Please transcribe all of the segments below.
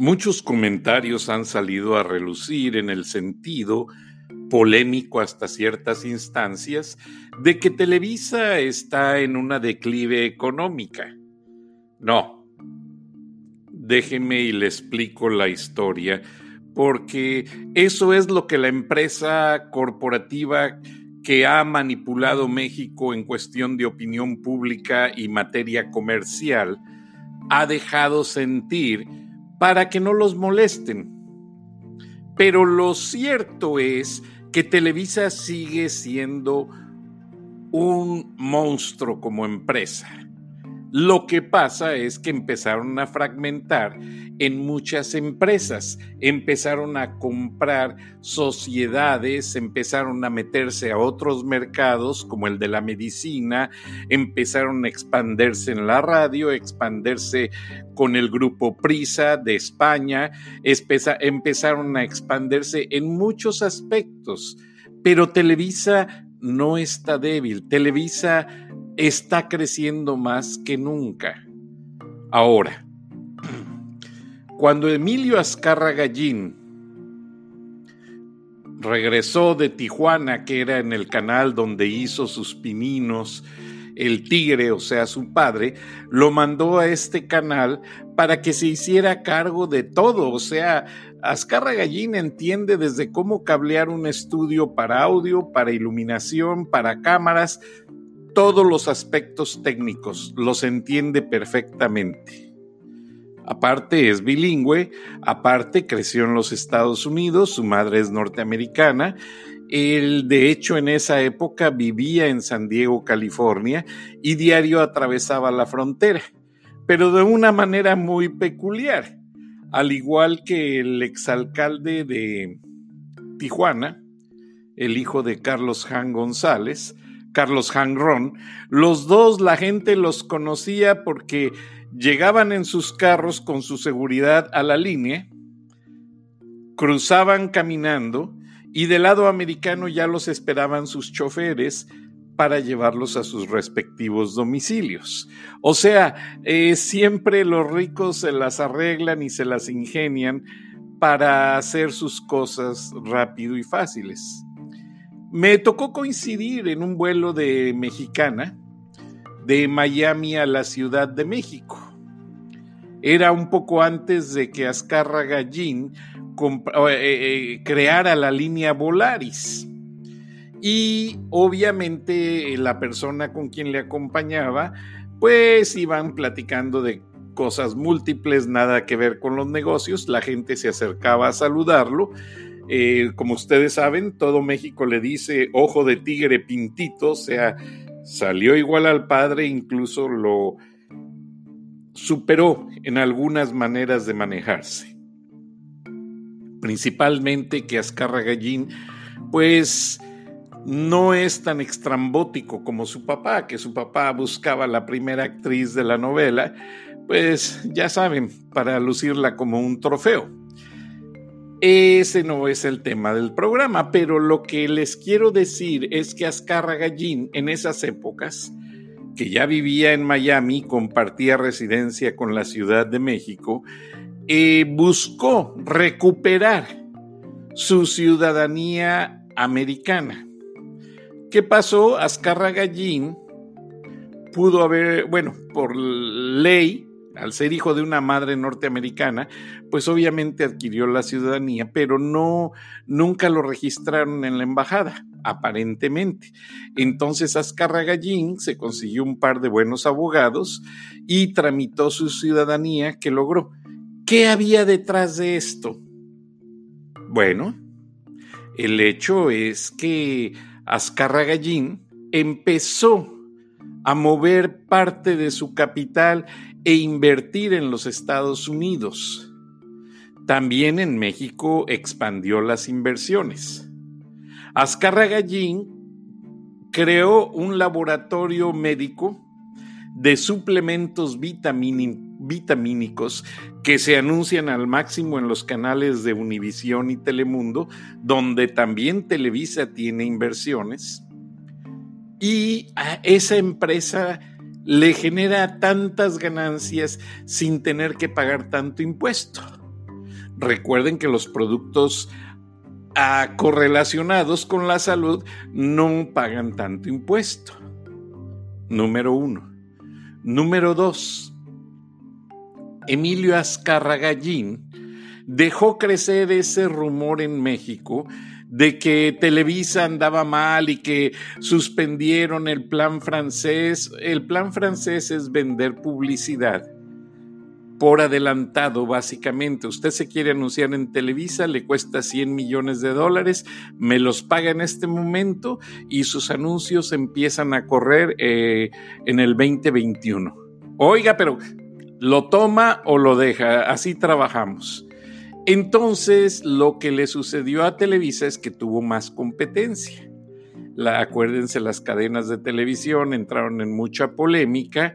Muchos comentarios han salido a relucir en el sentido polémico hasta ciertas instancias de que Televisa está en una declive económica. No. Déjeme y le explico la historia, porque eso es lo que la empresa corporativa que ha manipulado México en cuestión de opinión pública y materia comercial ha dejado sentir para que no los molesten. Pero lo cierto es que Televisa sigue siendo un monstruo como empresa. Lo que pasa es que empezaron a fragmentar en muchas empresas, empezaron a comprar sociedades, empezaron a meterse a otros mercados como el de la medicina, empezaron a expandirse en la radio, expandirse con el grupo Prisa de España, empezaron a expandirse en muchos aspectos, pero Televisa no está débil, Televisa está creciendo más que nunca. Ahora, cuando Emilio Azcarra Gallín regresó de Tijuana, que era en el canal donde hizo sus pininos, el tigre, o sea, su padre, lo mandó a este canal para que se hiciera cargo de todo, o sea, Azcarra Gallín entiende desde cómo cablear un estudio para audio, para iluminación, para cámaras, todos los aspectos técnicos, los entiende perfectamente. Aparte es bilingüe, aparte creció en los Estados Unidos, su madre es norteamericana, él de hecho en esa época vivía en San Diego, California, y diario atravesaba la frontera, pero de una manera muy peculiar, al igual que el exalcalde de Tijuana, el hijo de Carlos Han González, Carlos Hangron, los dos la gente los conocía porque llegaban en sus carros con su seguridad a la línea, cruzaban caminando y del lado americano ya los esperaban sus choferes para llevarlos a sus respectivos domicilios. O sea, eh, siempre los ricos se las arreglan y se las ingenian para hacer sus cosas rápido y fáciles. Me tocó coincidir en un vuelo de Mexicana de Miami a la Ciudad de México. Era un poco antes de que Azcarra Gallín eh, eh, creara la línea Volaris. Y obviamente la persona con quien le acompañaba, pues iban platicando de cosas múltiples, nada que ver con los negocios. La gente se acercaba a saludarlo eh, como ustedes saben, todo México le dice ojo de tigre pintito, o sea, salió igual al padre, incluso lo superó en algunas maneras de manejarse. Principalmente que Azcarra Gallín, pues no es tan extrambótico como su papá, que su papá buscaba la primera actriz de la novela, pues ya saben, para lucirla como un trofeo. Ese no es el tema del programa, pero lo que les quiero decir es que Azcarra Gallín en esas épocas, que ya vivía en Miami, compartía residencia con la Ciudad de México, eh, buscó recuperar su ciudadanía americana. ¿Qué pasó? Azcarra Gallín pudo haber, bueno, por ley, al ser hijo de una madre norteamericana, pues obviamente adquirió la ciudadanía, pero no, nunca lo registraron en la embajada, aparentemente. Entonces Azcarra Gallín se consiguió un par de buenos abogados y tramitó su ciudadanía que logró. ¿Qué había detrás de esto? Bueno, el hecho es que Azcarra Gallín empezó a mover parte de su capital e invertir en los Estados Unidos. También en México expandió las inversiones. Azcarra Gallín creó un laboratorio médico de suplementos vitamínicos que se anuncian al máximo en los canales de Univisión y Telemundo, donde también Televisa tiene inversiones. Y esa empresa le genera tantas ganancias sin tener que pagar tanto impuesto. Recuerden que los productos ah, correlacionados con la salud no pagan tanto impuesto. Número uno. Número dos. Emilio Azcarra Gallín dejó crecer ese rumor en México de que Televisa andaba mal y que suspendieron el plan francés. El plan francés es vender publicidad por adelantado, básicamente. Usted se quiere anunciar en Televisa, le cuesta 100 millones de dólares, me los paga en este momento y sus anuncios empiezan a correr eh, en el 2021. Oiga, pero lo toma o lo deja, así trabajamos. Entonces, lo que le sucedió a Televisa es que tuvo más competencia. La, acuérdense, las cadenas de televisión entraron en mucha polémica.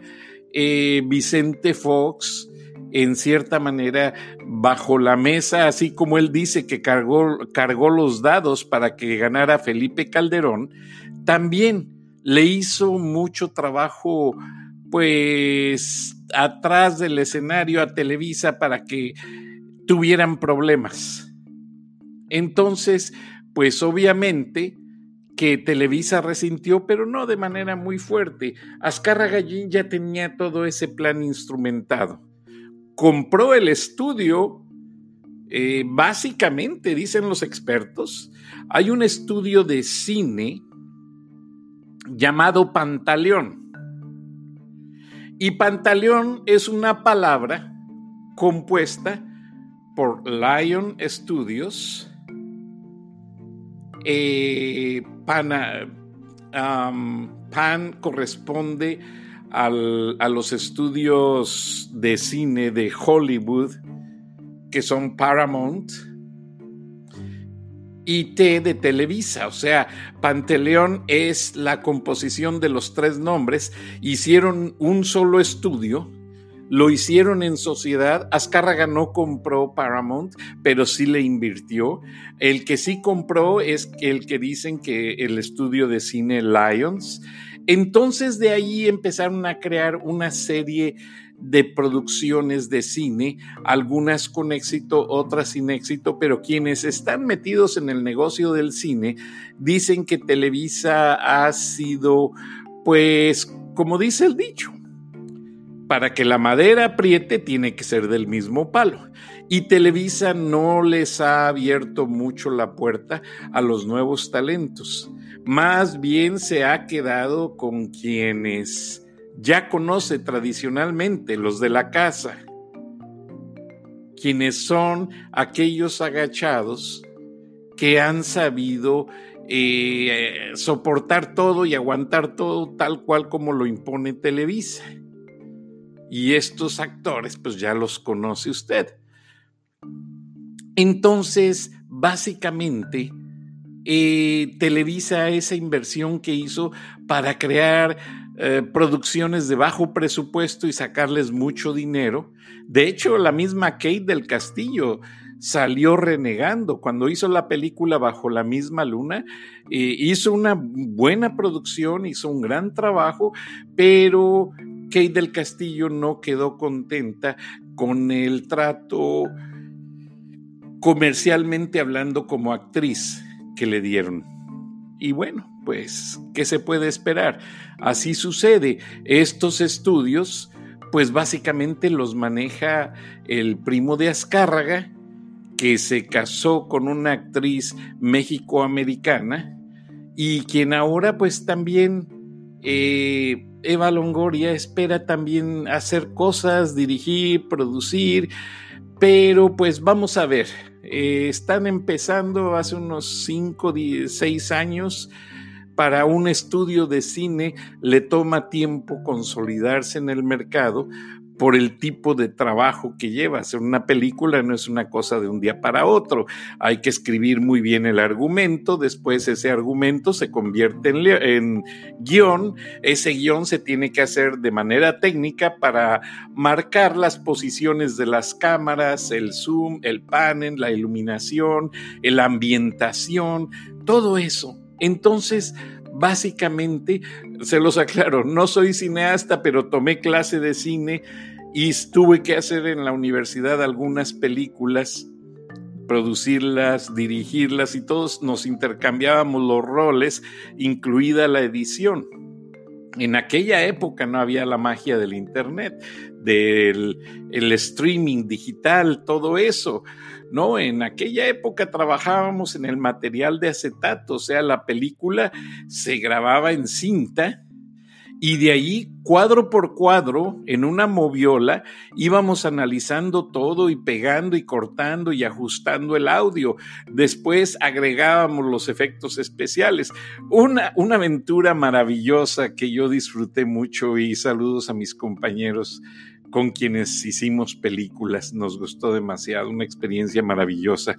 Eh, Vicente Fox, en cierta manera bajo la mesa, así como él dice que cargó, cargó los dados para que ganara Felipe Calderón, también le hizo mucho trabajo pues atrás del escenario a Televisa para que tuvieran problemas. Entonces, pues obviamente que Televisa resintió, pero no de manera muy fuerte. Azcarra Gallín ya tenía todo ese plan instrumentado compró el estudio, eh, básicamente, dicen los expertos, hay un estudio de cine llamado Pantaleón. Y Pantaleón es una palabra compuesta por Lion Studios, eh, Pan corresponde a los estudios de cine de Hollywood, que son Paramount, y T de Televisa, o sea, Panteleón es la composición de los tres nombres, hicieron un solo estudio, lo hicieron en sociedad, Azcárraga no compró Paramount, pero sí le invirtió, el que sí compró es el que dicen que el estudio de cine Lions, entonces de ahí empezaron a crear una serie de producciones de cine, algunas con éxito, otras sin éxito, pero quienes están metidos en el negocio del cine dicen que Televisa ha sido, pues, como dice el dicho, para que la madera apriete tiene que ser del mismo palo. Y Televisa no les ha abierto mucho la puerta a los nuevos talentos más bien se ha quedado con quienes ya conoce tradicionalmente, los de la casa, quienes son aquellos agachados que han sabido eh, soportar todo y aguantar todo tal cual como lo impone Televisa. Y estos actores, pues ya los conoce usted. Entonces, básicamente, eh, Televisa esa inversión que hizo para crear eh, producciones de bajo presupuesto y sacarles mucho dinero. De hecho, la misma Kate del Castillo salió renegando cuando hizo la película Bajo la misma luna. Eh, hizo una buena producción, hizo un gran trabajo, pero Kate del Castillo no quedó contenta con el trato comercialmente hablando como actriz que le dieron. Y bueno, pues, ¿qué se puede esperar? Así sucede. Estos estudios, pues básicamente los maneja el primo de Azcárraga, que se casó con una actriz mexicoamericana y quien ahora pues también eh, Eva Longoria espera también hacer cosas, dirigir, producir, pero pues vamos a ver, eh, están empezando hace unos 5, 6 años. Para un estudio de cine le toma tiempo consolidarse en el mercado, por el tipo de trabajo que lleva. Hacer una película no es una cosa de un día para otro. Hay que escribir muy bien el argumento, después ese argumento se convierte en, en guion, ese guion se tiene que hacer de manera técnica para marcar las posiciones de las cámaras, el zoom, el panel, la iluminación, la ambientación, todo eso. Entonces, básicamente, se los aclaro, no soy cineasta, pero tomé clase de cine y tuve que hacer en la universidad algunas películas producirlas, dirigirlas y todos nos intercambiábamos los roles, incluida la edición. En aquella época no había la magia del Internet, del el streaming digital, todo eso. No, en aquella época trabajábamos en el material de acetato, o sea, la película se grababa en cinta y de ahí, cuadro por cuadro, en una moviola, íbamos analizando todo y pegando y cortando y ajustando el audio. Después agregábamos los efectos especiales. Una, una aventura maravillosa que yo disfruté mucho y saludos a mis compañeros con quienes hicimos películas. Nos gustó demasiado, una experiencia maravillosa.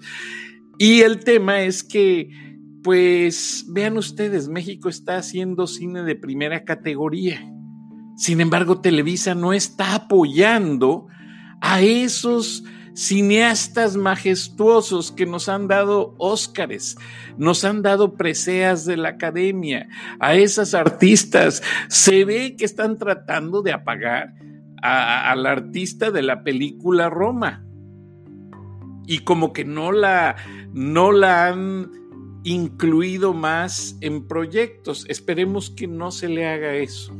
Y el tema es que pues vean ustedes, México está haciendo cine de primera categoría. Sin embargo, Televisa no está apoyando a esos cineastas majestuosos que nos han dado Óscares, nos han dado preseas de la academia, a esas artistas. Se ve que están tratando de apagar al artista de la película Roma. Y como que no la, no la han incluido más en proyectos. Esperemos que no se le haga eso.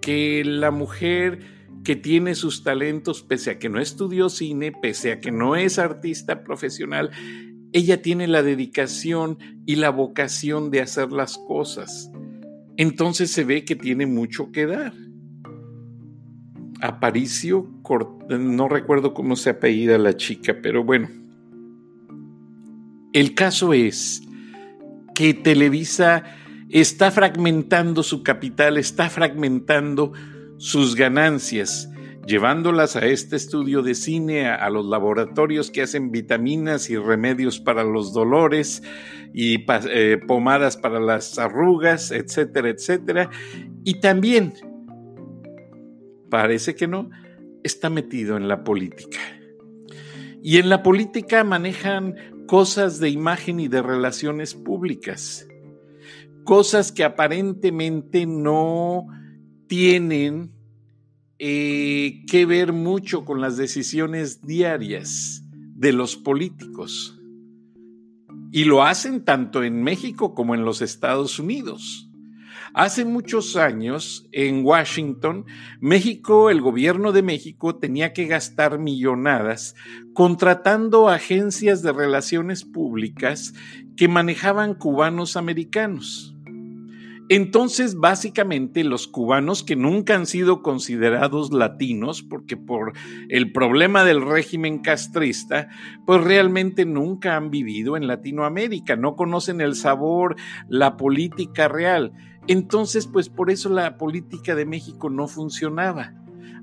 Que la mujer que tiene sus talentos, pese a que no estudió cine, pese a que no es artista profesional, ella tiene la dedicación y la vocación de hacer las cosas. Entonces se ve que tiene mucho que dar. Aparicio, no recuerdo cómo se apellida la chica, pero bueno, el caso es que Televisa está fragmentando su capital, está fragmentando sus ganancias, llevándolas a este estudio de cine, a, los laboratorios que hacen vitaminas y remedios para los dolores y eh, pomadas para las arrugas, etcétera, etcétera. Y también, parece que no, está metido en la política. Y en la política manejan cosas de imagen y de relaciones públicas, cosas que aparentemente no tienen eh, que ver mucho con las decisiones diarias de los políticos. Y lo hacen tanto en México como en los Estados Unidos. Hace muchos años, en Washington, México, el gobierno de México tenía que gastar millonadas contratando agencias de relaciones públicas que manejaban cubanos americanos. Entonces, básicamente, los cubanos que nunca han sido considerados latinos, porque por el problema del régimen castrista, pues realmente nunca han vivido en Latinoamérica, no conocen el sabor, la política real. Entonces, pues por eso la política de México no funcionaba.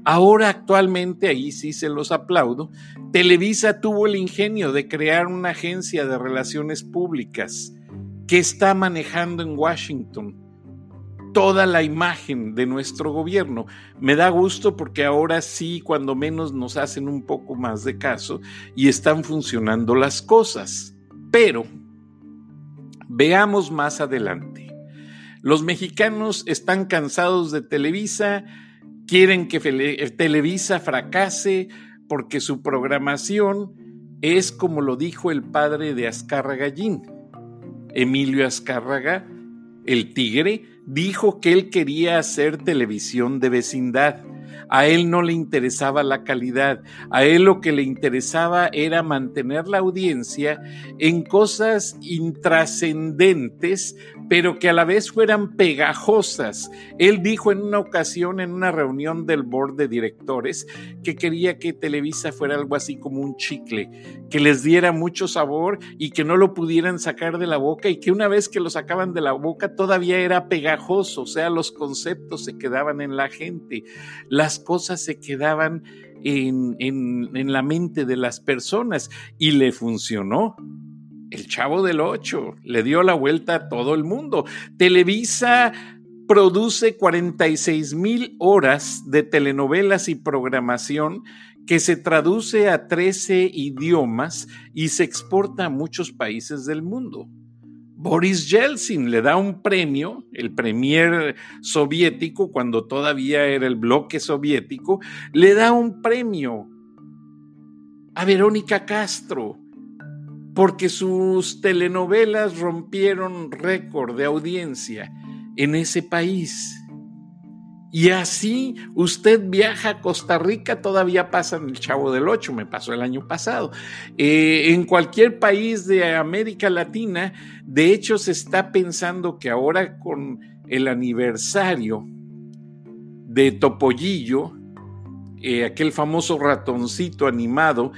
Ahora actualmente, ahí sí se los aplaudo, Televisa tuvo el ingenio de crear una agencia de relaciones públicas que está manejando en Washington toda la imagen de nuestro gobierno. Me da gusto porque ahora sí, cuando menos nos hacen un poco más de caso y están funcionando las cosas. Pero veamos más adelante. Los mexicanos están cansados de Televisa, quieren que Televisa fracase porque su programación es como lo dijo el padre de Azcárraga Emilio Azcárraga, el tigre, dijo que él quería hacer televisión de vecindad. A él no le interesaba la calidad, a él lo que le interesaba era mantener la audiencia en cosas intrascendentes, pero que a la vez fueran pegajosas. Él dijo en una ocasión, en una reunión del board de directores, que quería que Televisa fuera algo así como un chicle, que les diera mucho sabor y que no lo pudieran sacar de la boca y que una vez que lo sacaban de la boca todavía era pegajoso, o sea, los conceptos se quedaban en la gente. Las cosas se quedaban en, en, la mente de las personas y le funcionó. El chavo del 8 le dio la vuelta a todo el mundo. Televisa produce 46 mil horas de telenovelas y programación que se traduce a 13 idiomas y se exporta a muchos países del mundo. Boris Yeltsin le da un premio, el premier soviético, cuando todavía era el bloque soviético, le da un premio a Verónica Castro porque sus telenovelas rompieron récord de audiencia en ese país. Y así usted viaja a Costa Rica, todavía pasa en el Chavo del Ocho, me pasó el año pasado. Eh, en cualquier país de América Latina, de hecho se está pensando que ahora con el aniversario de Topollillo, eh, aquel famoso ratoncito animado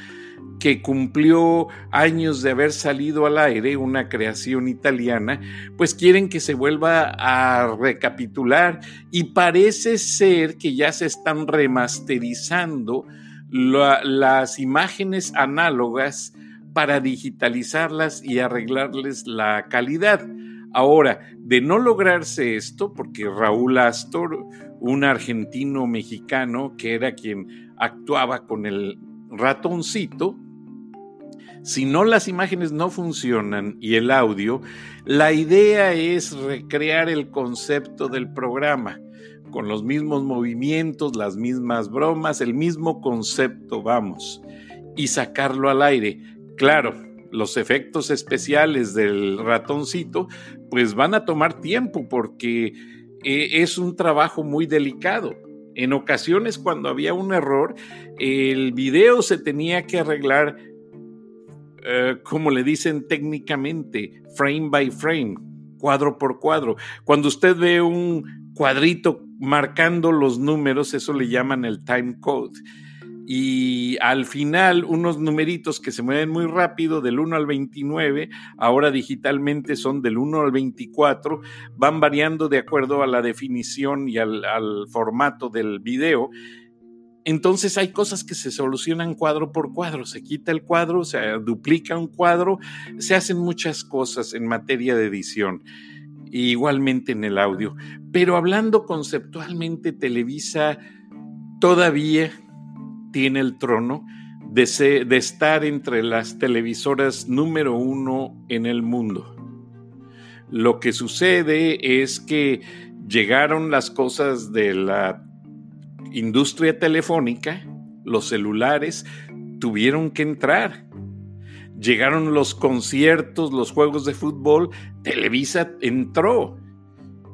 que cumplió años de haber salido al aire, una creación italiana, pues quieren que se vuelva a recapitular y parece ser que ya se están remasterizando las imágenes análogas para digitalizarlas y arreglarles la calidad. Ahora, de no lograrse esto, porque Raúl Astor, un argentino mexicano que era quien actuaba con el ratoncito, si no las imágenes no funcionan y el audio, la idea es recrear el concepto del programa con los mismos movimientos, las mismas bromas, el mismo concepto, vamos, y sacarlo al aire. Claro, los efectos especiales del ratoncito pues van a tomar tiempo porque eh, es un trabajo muy delicado. En ocasiones cuando había un error, el video se tenía que arreglar eh, como le dicen técnicamente, frame by frame, cuadro por cuadro. Cuando usted ve un cuadrito marcando los números, eso le llaman el time code. Y al final, unos numeritos que se mueven muy rápido, del 1 al 29, ahora digitalmente son del 1 al 24, van variando de acuerdo a la definición y al, al formato del video entonces hay cosas que se solucionan cuadro por cuadro, se quita el cuadro, se duplica un cuadro, se hacen muchas cosas en materia de edición, igualmente en el audio. Pero hablando conceptualmente, Televisa todavía tiene el trono de, estar entre las televisoras número uno en el mundo. Lo que sucede es que llegaron las cosas de la industria telefónica, los celulares tuvieron que entrar. Llegaron los conciertos, los juegos de fútbol, Televisa entró.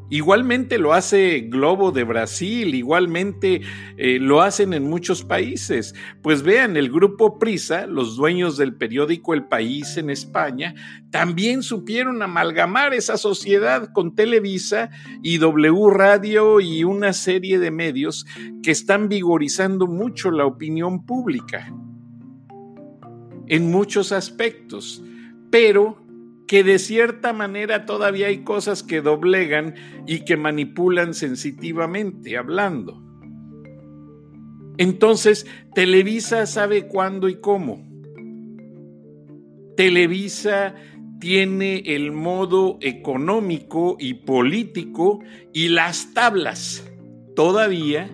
Igualmente lo hace Globo de Brasil, igualmente eh, lo hacen en muchos países. Pues vean, el grupo Prisa, los dueños del periódico El País en España, también supieron amalgamar esa sociedad con Televisa y W Radio y una serie de medios que están vigorizando mucho la opinión pública en muchos aspectos. Pero que de cierta manera todavía hay cosas que doblegan y que manipulan sensitivamente hablando. Entonces, Televisa sabe cuándo y cómo. Televisa tiene el modo económico y político y las tablas todavía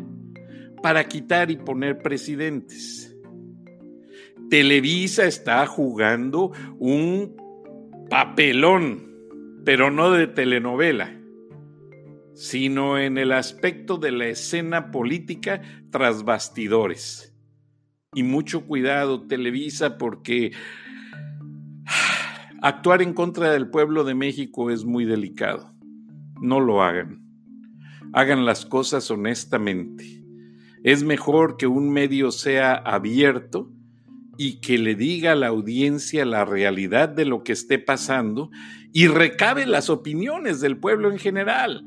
para quitar y poner presidentes. Televisa está jugando un papelón, pero no de telenovela, sino en el aspecto de la escena política tras bastidores. Y mucho cuidado, Televisa, porque actuar en contra del pueblo de México es muy delicado. No lo hagan. Hagan las cosas honestamente. Es mejor que un medio sea abierto y que le diga a la audiencia la realidad de lo que esté pasando y recabe las opiniones del pueblo en general.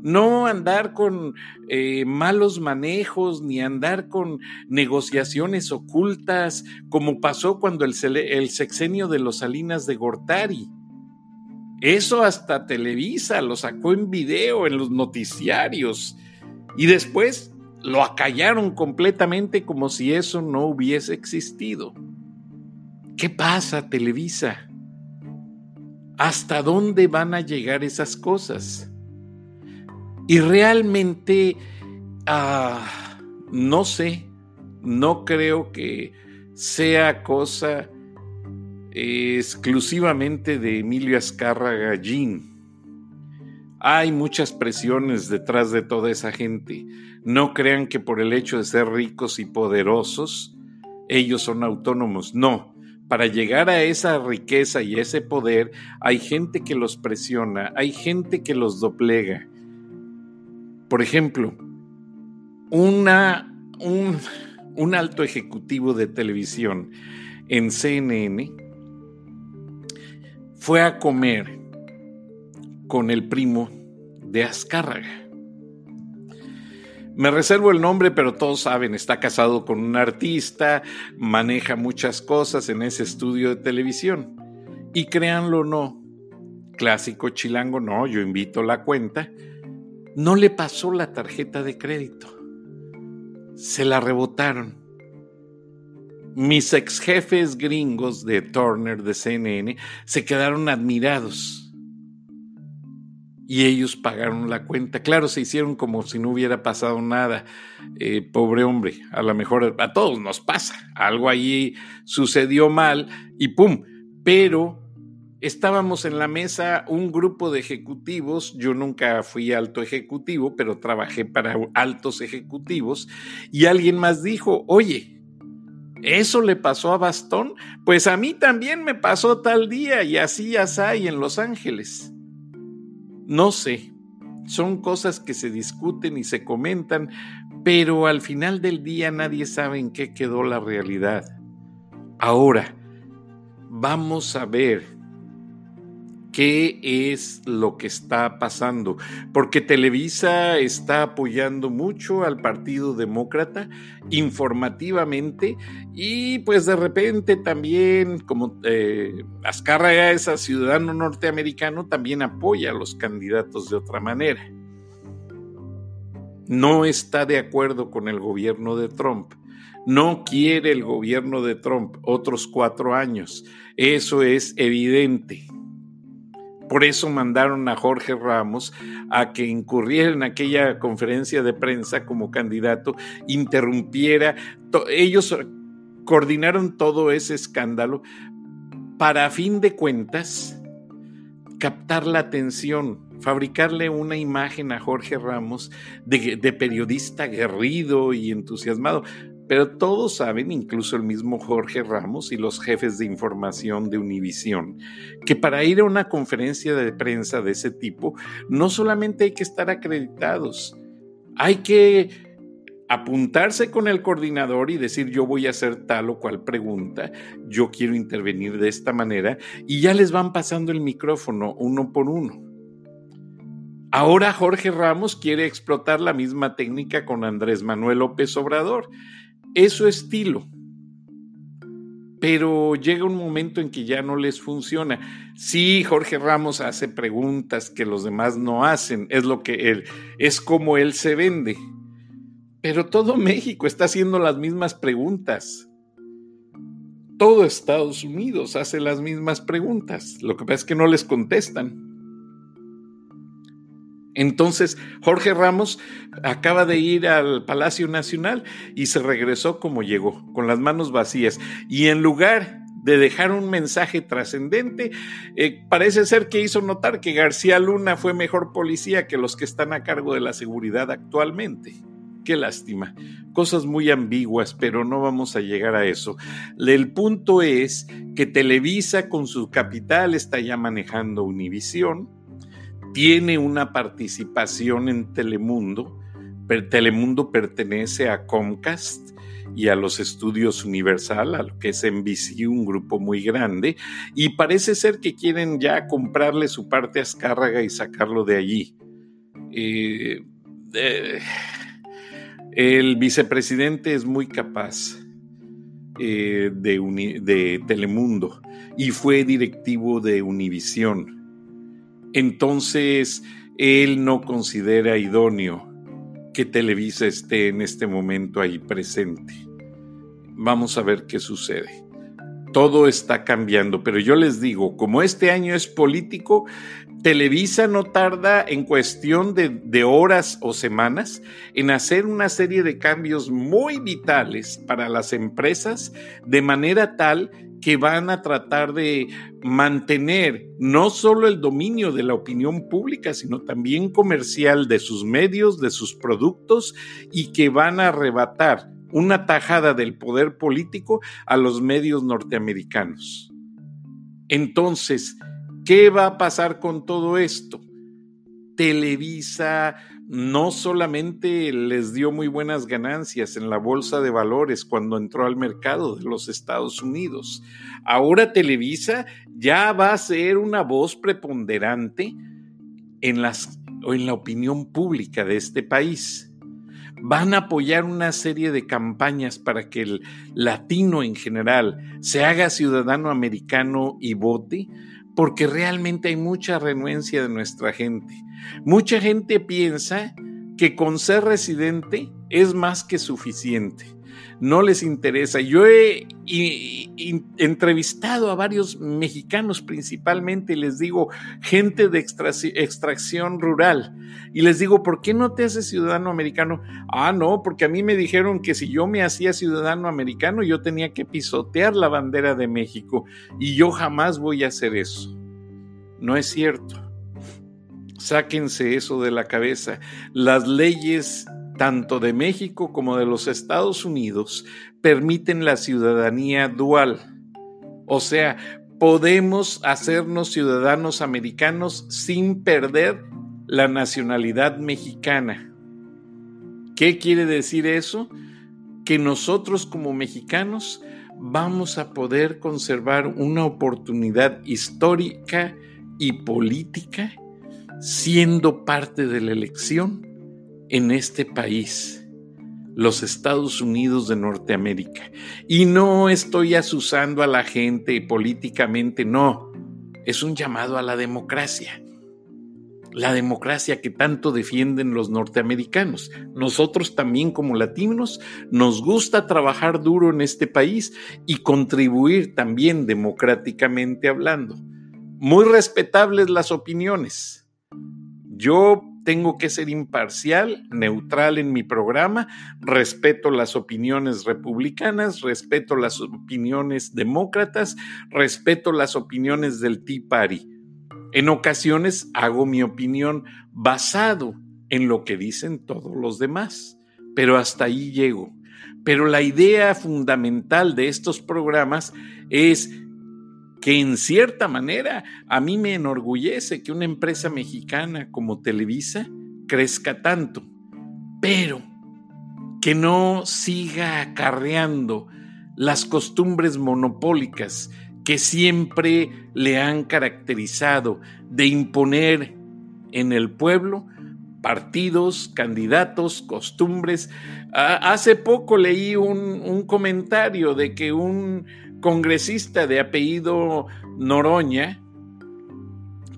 No andar con eh, malos manejos ni andar con negociaciones ocultas como pasó cuando el, el sexenio de los Salinas de Gortari. Eso hasta Televisa lo sacó en video en los noticiarios y después lo acallaron completamente como si eso no hubiese existido. ¿Qué pasa, Televisa? ¿Hasta dónde van a llegar esas cosas? Y realmente, ah, no sé, no creo que sea cosa exclusivamente de Emilio Azcarra Gallín. Hay muchas presiones detrás de toda esa gente. No crean que por el hecho de ser ricos y poderosos, ellos son autónomos. No, para llegar a esa riqueza y ese poder, hay gente que los presiona, hay gente que los doblega. Por ejemplo, una, un, un alto ejecutivo de televisión en CNN fue a comer con el primo de Azcárraga. Me reservo el nombre, pero todos saben, está casado con un artista, maneja muchas cosas en ese estudio de televisión. Y créanlo o no, clásico chilango, no, yo invito la cuenta, no le pasó la tarjeta de crédito. Se la rebotaron. Mis ex jefes gringos de Turner de CNN se quedaron admirados y ellos pagaron la cuenta. Claro, se hicieron como si no hubiera pasado nada. Eh, pobre hombre, a lo mejor a todos nos pasa. Algo allí sucedió mal y ¡pum! Pero estábamos en la mesa un grupo de ejecutivos. Yo nunca fui alto ejecutivo, pero trabajé para altos ejecutivos. Y alguien más dijo, oye, ¿Eso le pasó a Bastón? Pues a mí también me pasó tal día y así ya hay en Los Ángeles. No sé, son cosas que se discuten y se comentan, pero al final del día nadie sabe en qué quedó la realidad. Ahora, vamos a ver qué es lo que está pasando, porque Televisa está apoyando mucho al Partido Demócrata informativamente y pues de repente también, como eh, Azcárraga es ciudadano norteamericano, también apoya a los candidatos de otra manera. No está de acuerdo con el gobierno de Trump. No quiere el gobierno de Trump otros cuatro años. Eso es evidente. Por eso mandaron a Jorge Ramos a que incurriera en aquella conferencia de prensa como candidato, interrumpiera. Ellos coordinaron todo ese escándalo para, a fin de cuentas, captar la atención, fabricarle una imagen a Jorge Ramos de, periodista aguerrido y entusiasmado. Pero todos saben, incluso el mismo Jorge Ramos y los jefes de información de Univisión, que para ir a una conferencia de prensa de ese tipo, no solamente hay que estar acreditados, hay que apuntarse con el coordinador y decir yo voy a hacer tal o cual pregunta, yo quiero intervenir de esta manera, y ya les van pasando el micrófono uno por uno. Ahora Jorge Ramos quiere explotar la misma técnica con Andrés Manuel López Obrador es su estilo. Pero llega un momento en que ya no les funciona. Sí, Jorge Ramos hace preguntas que los demás no hacen, es lo que él, es como él se vende. Pero todo México está haciendo las mismas preguntas. Todo Estados Unidos hace las mismas preguntas. Lo que pasa es que no les contestan. Entonces, Jorge Ramos acaba de ir al Palacio Nacional y se regresó como llegó, con las manos vacías. Y en lugar de dejar un mensaje trascendente, eh, parece ser que hizo notar que García Luna fue mejor policía que los que están a cargo de la seguridad actualmente. Qué lástima. Cosas muy ambiguas, pero no vamos a llegar a eso. El punto es que Televisa con su capital está ya manejando Univisión tiene una participación en Telemundo. Telemundo pertenece a Comcast y a los estudios Universal, a lo que es NBC, un grupo muy grande, y parece ser que quieren ya comprarle su parte a Azcárraga y sacarlo de allí. Eh, eh, el vicepresidente es muy capaz eh, de, de Telemundo y fue directivo de Univisión entonces él no considera idóneo que Televisa esté en este momento ahí presente. Vamos a ver qué sucede. Todo está cambiando, pero yo les digo, como este año es político, Televisa no tarda en cuestión de, de, horas o semanas en hacer una serie de cambios muy vitales para las empresas de manera tal que van a tratar de mantener no solo el dominio de la opinión pública, sino también comercial de sus medios, de sus productos y que van a arrebatar una tajada del poder político a los medios norteamericanos. Entonces, ¿qué va a pasar con todo esto? Televisa no solamente les dio muy buenas ganancias en la bolsa de valores cuando entró al mercado de los Estados Unidos, ahora Televisa ya va a ser una voz preponderante en, las, en la opinión pública de este país van a apoyar una serie de campañas para que el latino en general se haga ciudadano americano y vote, porque realmente hay mucha renuencia de nuestra gente. Mucha gente piensa que con ser residente es más que suficiente no les interesa. Yo he entrevistado a varios mexicanos principalmente, y les digo, gente de extracción rural, y les digo, ¿por qué no te haces ciudadano americano? Ah, no, porque a mí me dijeron que si yo me hacía ciudadano americano, yo tenía que pisotear la bandera de México, y yo jamás voy a hacer eso. No es cierto. Sáquense eso de la cabeza. Las leyes tanto de México como de los Estados Unidos, permiten la ciudadanía dual. O sea, podemos hacernos ciudadanos americanos sin perder la nacionalidad mexicana. ¿Qué quiere decir eso? Que nosotros como mexicanos vamos a poder conservar una oportunidad histórica y política siendo parte de la elección en este país, los Estados Unidos de Norteamérica. Y no estoy asusando a la gente políticamente, no. Es un llamado a la democracia. La democracia que tanto defienden los norteamericanos. Nosotros también como latinos nos gusta trabajar duro en este país y contribuir también democráticamente hablando. Muy respetables las opiniones. Yo tengo que ser imparcial, neutral en mi programa, respeto las opiniones republicanas, respeto las opiniones demócratas, respeto las opiniones del Tea Party. En ocasiones hago mi opinión basado en lo que dicen todos los demás, pero hasta ahí llego. Pero la idea fundamental de estos programas es que en cierta manera a mí me enorgullece que una empresa mexicana como Televisa crezca tanto, pero que no siga acarreando las costumbres monopólicas que siempre le han caracterizado de imponer en el pueblo partidos, candidatos, costumbres. hace poco leí un, un comentario de que un congresista de apellido Noroña,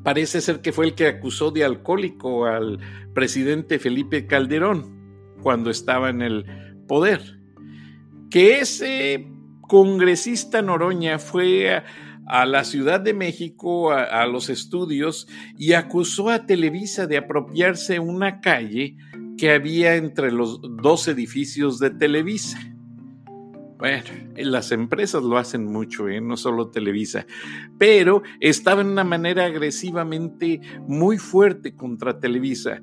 parece ser que fue el que acusó de alcohólico al presidente Felipe Calderón cuando estaba en el poder. Que ese congresista Noroña fue a, la Ciudad de México a, los estudios y acusó a Televisa de apropiarse una calle que había entre los dos edificios de Televisa. Bueno, las empresas lo hacen mucho, ¿eh? no solo Televisa, pero estaba en una manera agresivamente muy fuerte contra Televisa.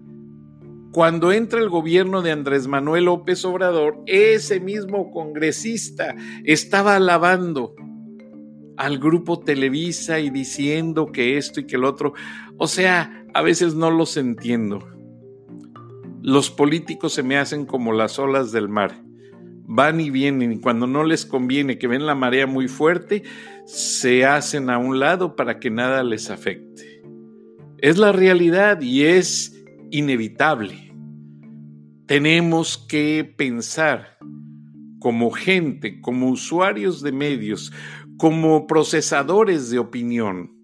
Cuando entra el gobierno de Andrés Manuel López Obrador, ese mismo congresista estaba alabando al grupo Televisa y diciendo que esto y que el otro. O sea, a veces no los entiendo. Los políticos se me hacen como las olas del mar van y vienen y cuando no les conviene, que ven la marea muy fuerte, se hacen a un lado para que nada les afecte. Es la realidad y es inevitable. Tenemos que pensar como gente, como usuarios de medios, como procesadores de opinión,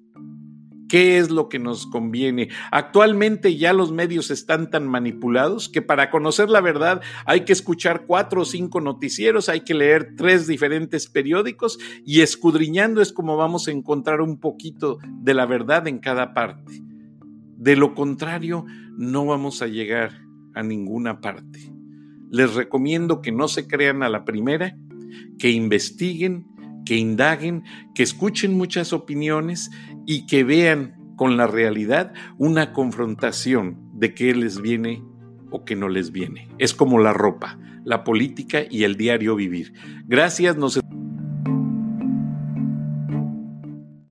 ¿Qué es lo que nos conviene? Actualmente ya los medios están tan manipulados que para conocer la verdad hay que escuchar cuatro o cinco noticieros, hay que leer tres diferentes periódicos y escudriñando es como vamos a encontrar un poquito de la verdad en cada parte. De lo contrario, no vamos a llegar a ninguna parte. Les recomiendo que no se crean a la primera, que investiguen, que indaguen, que escuchen muchas opiniones y que vean con la realidad una confrontación de qué les viene o que no les viene. Es como la ropa, la política y el diario vivir. Gracias, nos